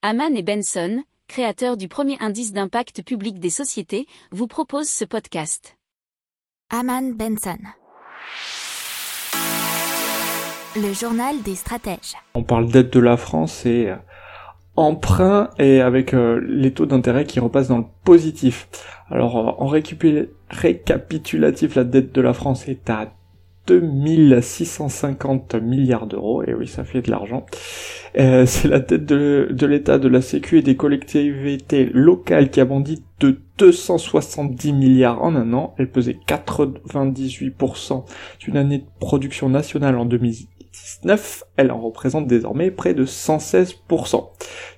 Haman et Benson, créateurs du premier indice d'impact public des sociétés, vous proposent ce podcast. Haman Benson. Le journal des stratèges. On parle d'aide de la France et euh, emprunt et avec euh, les taux d'intérêt qui repassent dans le positif. Alors euh, en récapitulatif, la dette de la France est à 2650 milliards d'euros, et oui, ça fait de l'argent. Euh, c'est la dette de, de l'État, de la Sécu et des collectivités locales qui a bondi de 270 milliards en un an. Elle pesait 98% d'une année de production nationale en 2019. Elle en représente désormais près de 116%.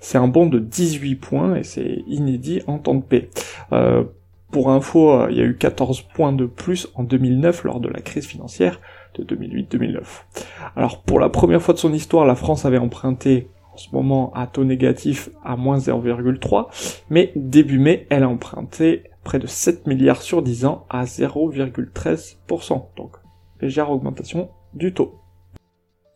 C'est un bond de 18 points et c'est inédit en temps de paix. Euh, pour info, euh, il y a eu 14 points de plus en 2009 lors de la crise financière de 2008-2009. Alors pour la première fois de son histoire, la France avait emprunté en ce moment à taux négatif à moins 0,3, mais début mai, elle a emprunté près de 7 milliards sur 10 ans à 0,13%. Donc légère augmentation du taux.